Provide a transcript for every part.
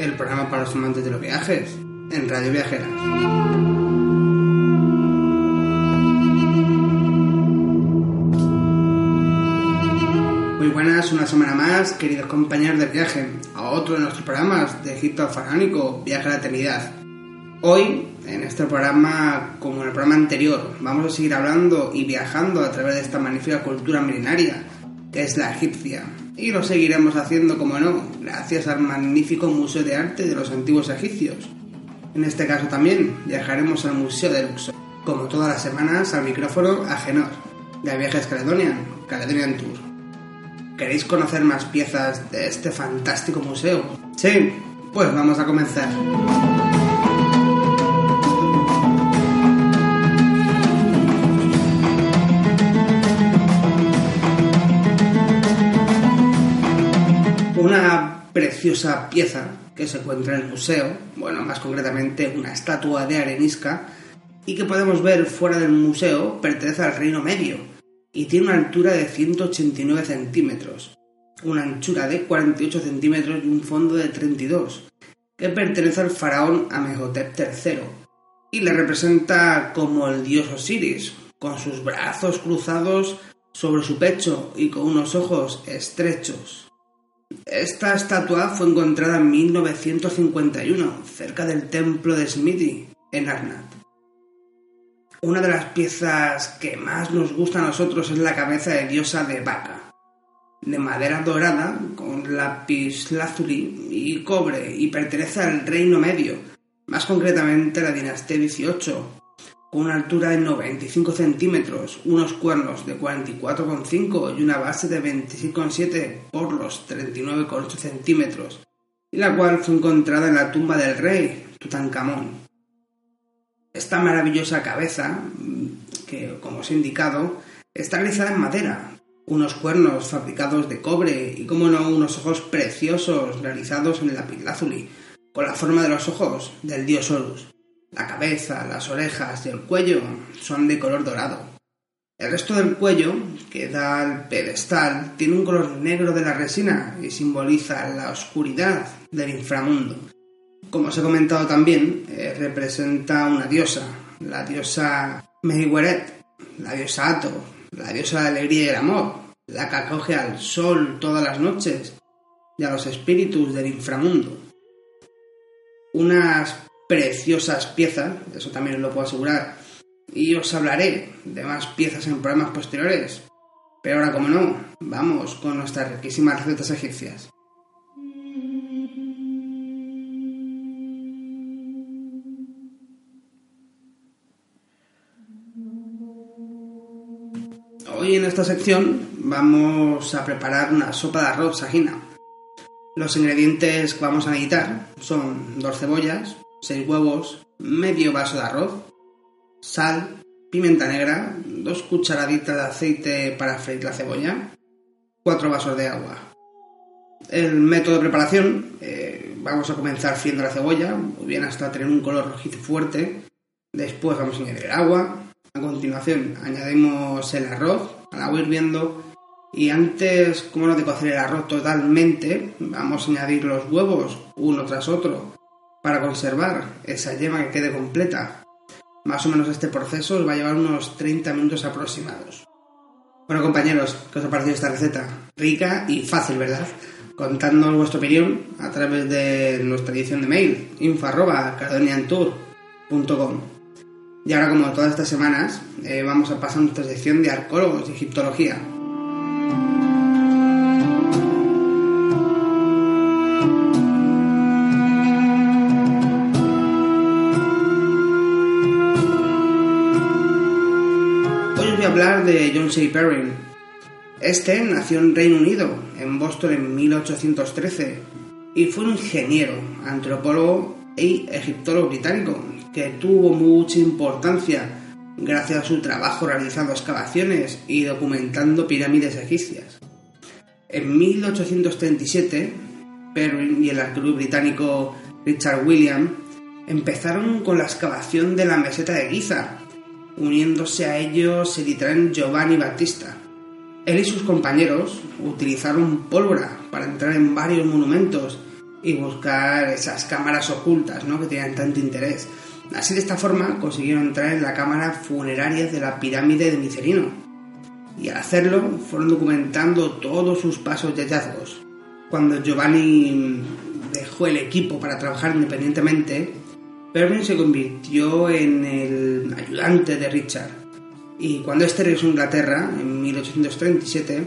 El programa para los amantes de los viajes en Radio Viajera. Muy buenas, una semana más, queridos compañeros de viaje, a otro de nuestros programas de Egipto faraónico, Viaje a la Eternidad. Hoy, en este programa, como en el programa anterior, vamos a seguir hablando y viajando a través de esta magnífica cultura milenaria, que es la egipcia. Y lo seguiremos haciendo, como no, gracias al magnífico Museo de Arte de los Antiguos Egipcios. En este caso también viajaremos al Museo de Luxor, como todas las semanas al micrófono Agenor, de Viajes Caledonian, Caledonian Tour. ¿Queréis conocer más piezas de este fantástico museo? Sí, pues vamos a comenzar. Preciosa pieza que se encuentra en el museo, bueno, más concretamente una estatua de arenisca, y que podemos ver fuera del museo, pertenece al Reino Medio y tiene una altura de 189 centímetros, una anchura de 48 centímetros y un fondo de 32, que pertenece al faraón Amenhotep III y le representa como el dios Osiris, con sus brazos cruzados sobre su pecho y con unos ojos estrechos. Esta estatua fue encontrada en 1951 cerca del templo de Smithy, en Arnat. Una de las piezas que más nos gusta a nosotros es la cabeza de diosa de vaca, de madera dorada con lápiz lazuli y cobre y pertenece al Reino Medio, más concretamente a la dinastía XVIII, con una altura de 95 centímetros, unos cuernos de 44,5 y una base de 26,7 por los 39,8 centímetros, y la cual fue encontrada en la tumba del rey Tutankamón. Esta maravillosa cabeza, que como os he indicado, está realizada en madera, unos cuernos fabricados de cobre y, como no, unos ojos preciosos realizados en lapislázuli, con la forma de los ojos del dios Horus. La cabeza, las orejas y el cuello son de color dorado. El resto del cuello, que da al pedestal, tiene un color negro de la resina y simboliza la oscuridad del inframundo. Como os he comentado también, eh, representa una diosa, la diosa Mehiweret, la diosa Ato, la diosa de la alegría y el amor, la que acoge al sol todas las noches y a los espíritus del inframundo. Unas preciosas piezas, eso también os lo puedo asegurar, y os hablaré de más piezas en programas posteriores. Pero ahora, como no, vamos con nuestras riquísimas recetas egipcias. Hoy en esta sección vamos a preparar una sopa de arroz sajina. Los ingredientes que vamos a necesitar son dos cebollas, seis huevos, medio vaso de arroz, sal, pimienta negra, dos cucharaditas de aceite para freír la cebolla, cuatro vasos de agua. El método de preparación, eh, vamos a comenzar friendo la cebolla, bien hasta tener un color rojizo fuerte. Después vamos a añadir el agua, a continuación añadimos el arroz al agua hirviendo y antes, como no de cocer el arroz totalmente, vamos a añadir los huevos uno tras otro para conservar esa yema que quede completa. Más o menos este proceso os va a llevar unos 30 minutos aproximados. Bueno compañeros, ¿qué os ha parecido esta receta? Rica y fácil, ¿verdad? Contadnos vuestra opinión a través de nuestra edición de mail info.cardoniantour.com y ahora, como todas estas semanas, eh, vamos a pasar a nuestra sección de arcólogos y egiptología. John C. Perrin. Este nació en Reino Unido, en Boston en 1813, y fue un ingeniero, antropólogo y egiptólogo británico, que tuvo mucha importancia gracias a su trabajo realizando excavaciones y documentando pirámides egipcias. En 1837, Perrin y el arqueólogo británico Richard William empezaron con la excavación de la meseta de Giza, uniéndose a ellos el italiano Giovanni Battista. Él y sus compañeros utilizaron pólvora para entrar en varios monumentos y buscar esas cámaras ocultas ¿no? que tenían tanto interés. Así de esta forma consiguieron entrar en la cámara funeraria de la pirámide de Micerino. Y al hacerlo fueron documentando todos sus pasos y hallazgos. Cuando Giovanni dejó el equipo para trabajar independientemente, Perrin se convirtió en el ayudante de Richard. Y cuando este regresó a Inglaterra, en 1837,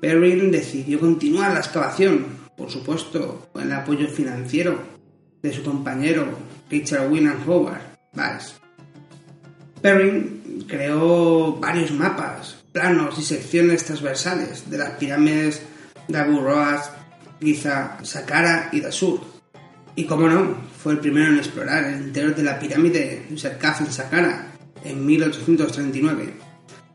Perrin decidió continuar la excavación, por supuesto, con el apoyo financiero de su compañero Richard William Howard Bass. Perrin creó varios mapas, planos y secciones transversales de las pirámides de Abu Roas, Giza, Saqqara y Dasur. Y como no, fue el primero en explorar el interior de la pirámide de Serkaf en Saqqara en 1839,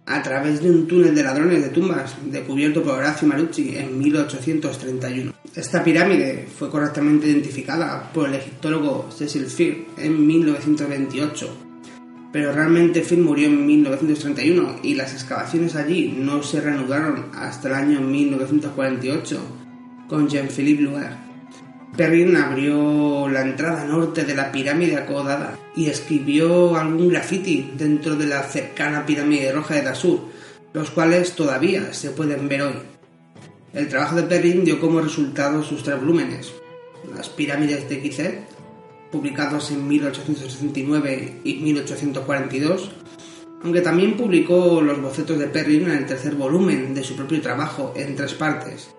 a través de un túnel de ladrones de tumbas descubierto por Horacio Marucci en 1831. Esta pirámide fue correctamente identificada por el egiptólogo Cecil Firth en 1928, pero realmente Firth murió en 1931 y las excavaciones allí no se reanudaron hasta el año 1948 con Jean-Philippe Luer. Perrin abrió la entrada norte de la pirámide acodada y escribió algún graffiti dentro de la cercana pirámide roja de Dasur, los cuales todavía se pueden ver hoy. El trabajo de Perrin dio como resultado sus tres volúmenes, las pirámides de Gizeh, publicados en 1869 y 1842, aunque también publicó los bocetos de Perrin en el tercer volumen de su propio trabajo en tres partes,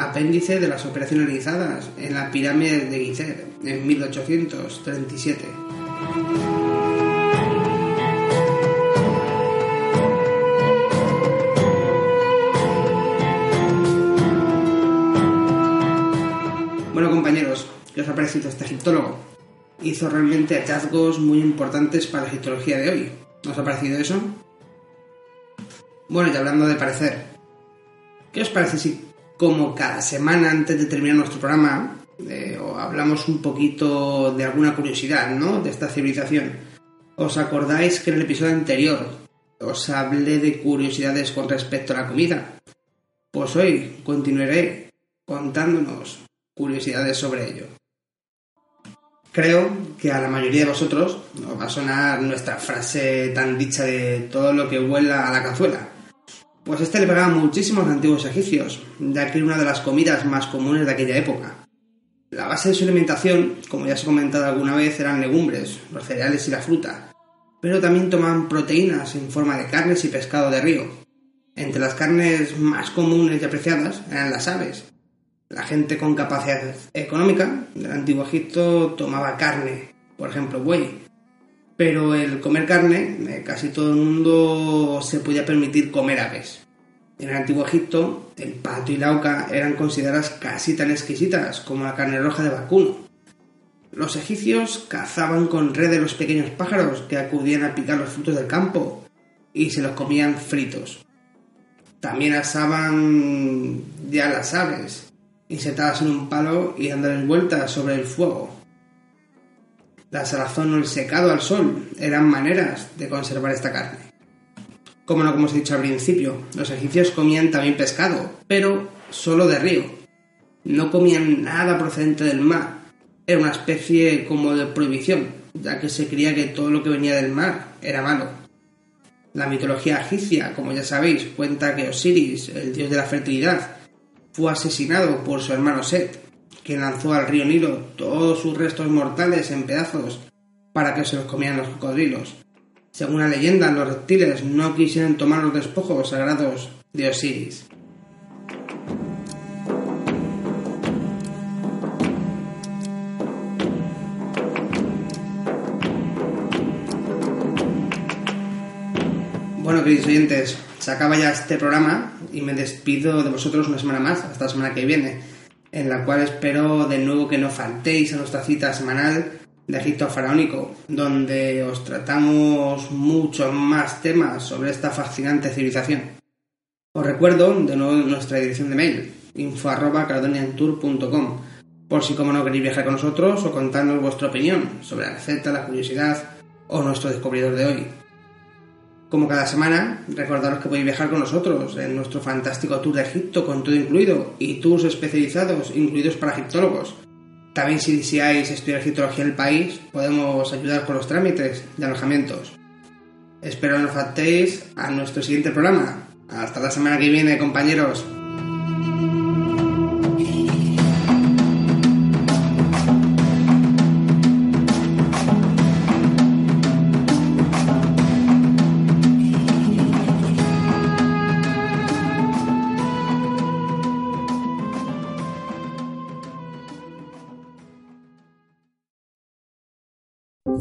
apéndice de las operaciones realizadas en la pirámide de Gizeh en 1837. Bueno compañeros, ¿qué os ha parecido este egiptólogo? Hizo realmente hallazgos muy importantes para la egiptología de hoy. ¿No os ha parecido eso? Bueno, y hablando de parecer, ¿qué os parece si como cada semana antes de terminar nuestro programa, eh, hablamos un poquito de alguna curiosidad, ¿no? De esta civilización. ¿Os acordáis que en el episodio anterior os hablé de curiosidades con respecto a la comida? Pues hoy continuaré contándonos curiosidades sobre ello. Creo que a la mayoría de vosotros os va a sonar nuestra frase tan dicha de todo lo que vuela a la cazuela. Pues este le pegaba muchísimo a los antiguos egipcios, ya que era una de las comidas más comunes de aquella época. La base de su alimentación, como ya se ha comentado alguna vez, eran legumbres, los cereales y la fruta, pero también tomaban proteínas en forma de carnes y pescado de río. Entre las carnes más comunes y apreciadas eran las aves. La gente con capacidad económica del antiguo Egipto tomaba carne, por ejemplo buey, pero el comer carne, eh, casi todo el mundo se podía permitir comer aves. En el antiguo Egipto, el pato y la oca eran consideradas casi tan exquisitas como la carne roja de vacuno. Los egipcios cazaban con redes los pequeños pájaros que acudían a picar los frutos del campo y se los comían fritos. También asaban ya las aves, insertadas en un palo y dándoles vueltas sobre el fuego la salazón o el secado al sol eran maneras de conservar esta carne. Como no, como os he dicho al principio, los egipcios comían también pescado, pero solo de río. No comían nada procedente del mar. Era una especie como de prohibición, ya que se creía que todo lo que venía del mar era malo. La mitología egipcia, como ya sabéis, cuenta que Osiris, el dios de la fertilidad, fue asesinado por su hermano Set, quien lanzó al río Nilo todos sus restos mortales en pedazos para que se los comieran los cocodrilos. Según la leyenda, los reptiles no quisieron tomar los despojos sagrados de Osiris. Bueno, queridos oyentes, se acaba ya este programa y me despido de vosotros una semana más, hasta la semana que viene en la cual espero de nuevo que no faltéis a nuestra cita semanal de Egipto faraónico, donde os tratamos muchos más temas sobre esta fascinante civilización. Os recuerdo de nuevo nuestra dirección de mail, info.caledoniantour.com, por si como no queréis viajar con nosotros o contarnos vuestra opinión sobre la receta, la curiosidad o nuestro descubridor de hoy. Como cada semana, recordaros que podéis viajar con nosotros en nuestro fantástico tour de Egipto con todo incluido y tours especializados incluidos para egiptólogos. También si deseáis estudiar egiptología en el país, podemos ayudar con los trámites de alojamientos. Espero no faltéis a nuestro siguiente programa. Hasta la semana que viene, compañeros.